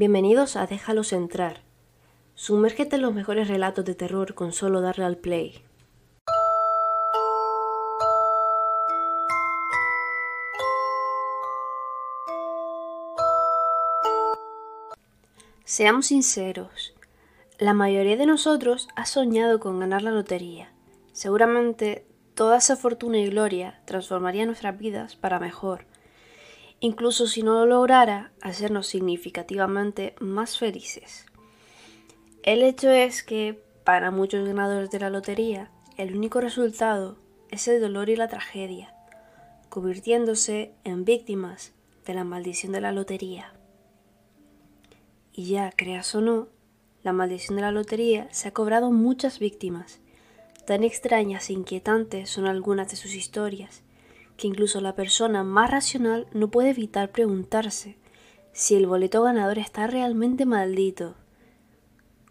Bienvenidos a Déjalos entrar. Sumérgete en los mejores relatos de terror con solo darle al play. Seamos sinceros, la mayoría de nosotros ha soñado con ganar la lotería. Seguramente toda esa fortuna y gloria transformaría nuestras vidas para mejor, incluso si no lo lograra, hacernos significativamente más felices. El hecho es que, para muchos ganadores de la lotería, el único resultado es el dolor y la tragedia, convirtiéndose en víctimas de la maldición de la lotería. Y ya, creas o no, la maldición de la lotería se ha cobrado muchas víctimas. Tan extrañas e inquietantes son algunas de sus historias, que incluso la persona más racional no puede evitar preguntarse si el boleto ganador está realmente maldito.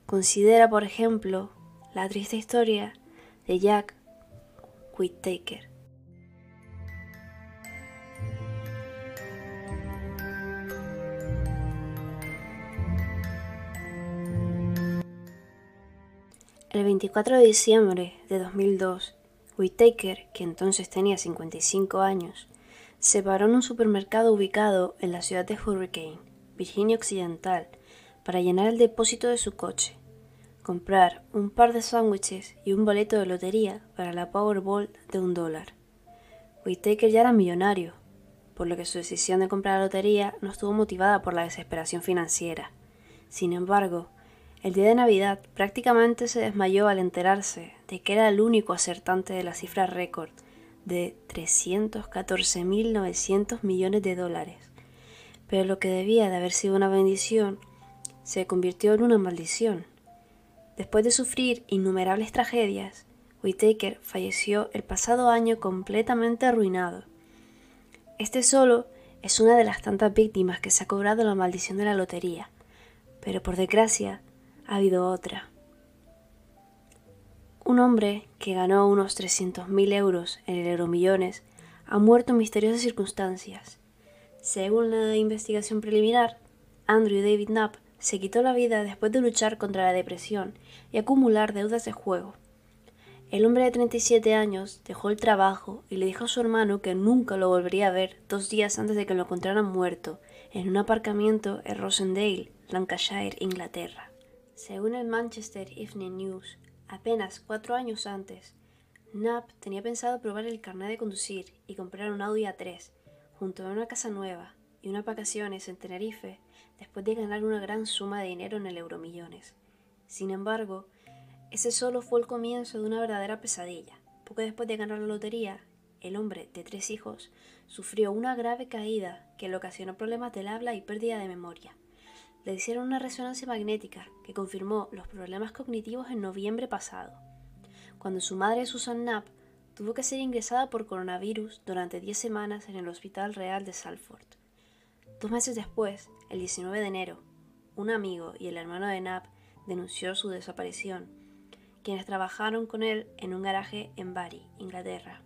Considera, por ejemplo, la triste historia de Jack Whittaker. El 24 de diciembre de 2002, Whittaker, que entonces tenía 55 años, se paró en un supermercado ubicado en la ciudad de Hurricane, Virginia Occidental, para llenar el depósito de su coche, comprar un par de sándwiches y un boleto de lotería para la Powerball de un dólar. Whittaker ya era millonario, por lo que su decisión de comprar la lotería no estuvo motivada por la desesperación financiera. Sin embargo, el día de Navidad prácticamente se desmayó al enterarse de que era el único acertante de la cifra récord de 314.900 millones de dólares. Pero lo que debía de haber sido una bendición se convirtió en una maldición. Después de sufrir innumerables tragedias, Whittaker falleció el pasado año completamente arruinado. Este solo es una de las tantas víctimas que se ha cobrado la maldición de la lotería, pero por desgracia ha habido otra. Un hombre que ganó unos 300.000 euros en el Euromillones ha muerto en misteriosas circunstancias. Según la investigación preliminar, Andrew David Knapp se quitó la vida después de luchar contra la depresión y acumular deudas de juego. El hombre de 37 años dejó el trabajo y le dijo a su hermano que nunca lo volvería a ver dos días antes de que lo encontraran muerto en un aparcamiento en Rosendale, Lancashire, Inglaterra. Según el Manchester Evening News, apenas cuatro años antes, Knapp tenía pensado probar el carnet de conducir y comprar un Audi A3 junto a una casa nueva y unas vacaciones en Tenerife después de ganar una gran suma de dinero en el Euromillones. Sin embargo, ese solo fue el comienzo de una verdadera pesadilla. Poco después de ganar la lotería, el hombre de tres hijos sufrió una grave caída que le ocasionó problemas del habla y pérdida de memoria le hicieron una resonancia magnética que confirmó los problemas cognitivos en noviembre pasado, cuando su madre Susan Knapp tuvo que ser ingresada por coronavirus durante 10 semanas en el Hospital Real de Salford. Dos meses después, el 19 de enero, un amigo y el hermano de Knapp denunció su desaparición, quienes trabajaron con él en un garaje en Bari, Inglaterra.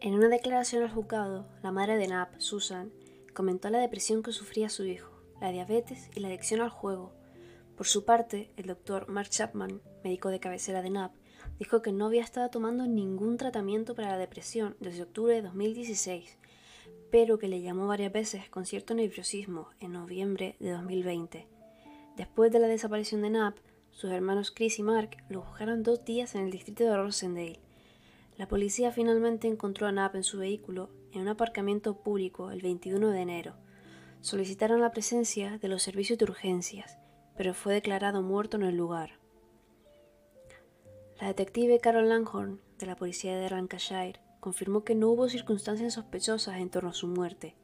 En una declaración al juzgado, la madre de Knapp, Susan, comentó la depresión que sufría su hijo la diabetes y la adicción al juego. Por su parte, el doctor Mark Chapman, médico de cabecera de NAP, dijo que no había estado tomando ningún tratamiento para la depresión desde octubre de 2016, pero que le llamó varias veces con cierto nerviosismo en noviembre de 2020. Después de la desaparición de Knapp, sus hermanos Chris y Mark lo buscaron dos días en el distrito de Rosendale. La policía finalmente encontró a Knapp en su vehículo en un aparcamiento público el 21 de enero solicitaron la presencia de los servicios de urgencias, pero fue declarado muerto en el lugar. La detective Carol Langhorn, de la policía de Lancashire, confirmó que no hubo circunstancias sospechosas en torno a su muerte.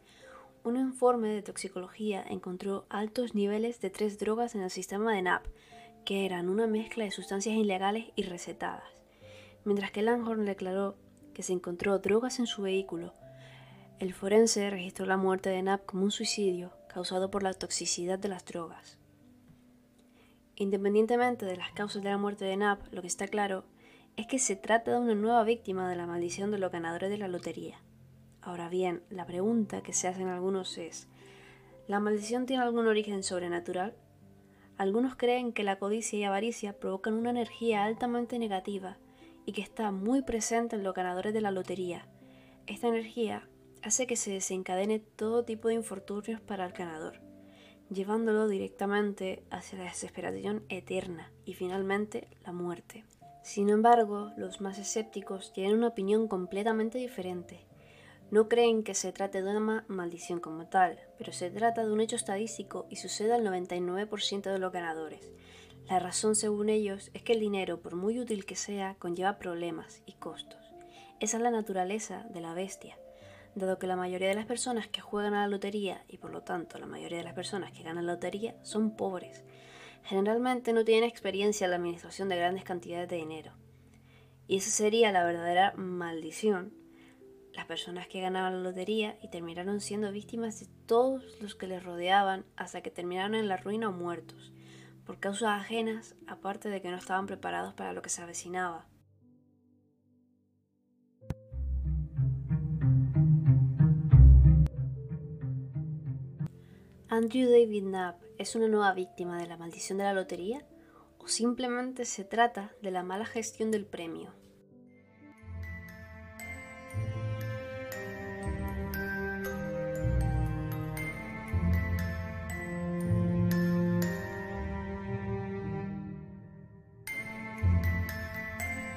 Un informe de toxicología encontró altos niveles de tres drogas en el sistema de NAP, que eran una mezcla de sustancias ilegales y recetadas, mientras que Langhorn declaró que se encontró drogas en su vehículo, el forense registró la muerte de Knapp como un suicidio causado por la toxicidad de las drogas. Independientemente de las causas de la muerte de Knapp, lo que está claro es que se trata de una nueva víctima de la maldición de los ganadores de la lotería. Ahora bien, la pregunta que se hacen algunos es, ¿La maldición tiene algún origen sobrenatural? Algunos creen que la codicia y avaricia provocan una energía altamente negativa y que está muy presente en los ganadores de la lotería. Esta energía hace que se desencadene todo tipo de infortunios para el ganador, llevándolo directamente hacia la desesperación eterna y finalmente la muerte. Sin embargo, los más escépticos tienen una opinión completamente diferente. No creen que se trate de una maldición como tal, pero se trata de un hecho estadístico y sucede al 99% de los ganadores. La razón, según ellos, es que el dinero, por muy útil que sea, conlleva problemas y costos. Esa es la naturaleza de la bestia. Dado que la mayoría de las personas que juegan a la lotería y por lo tanto la mayoría de las personas que ganan la lotería son pobres, generalmente no tienen experiencia en la administración de grandes cantidades de dinero. Y esa sería la verdadera maldición las personas que ganaban la lotería y terminaron siendo víctimas de todos los que les rodeaban hasta que terminaron en la ruina o muertos, por causas ajenas, aparte de que no estaban preparados para lo que se avecinaba. ¿Andrew David Knapp es una nueva víctima de la maldición de la lotería? ¿O simplemente se trata de la mala gestión del premio?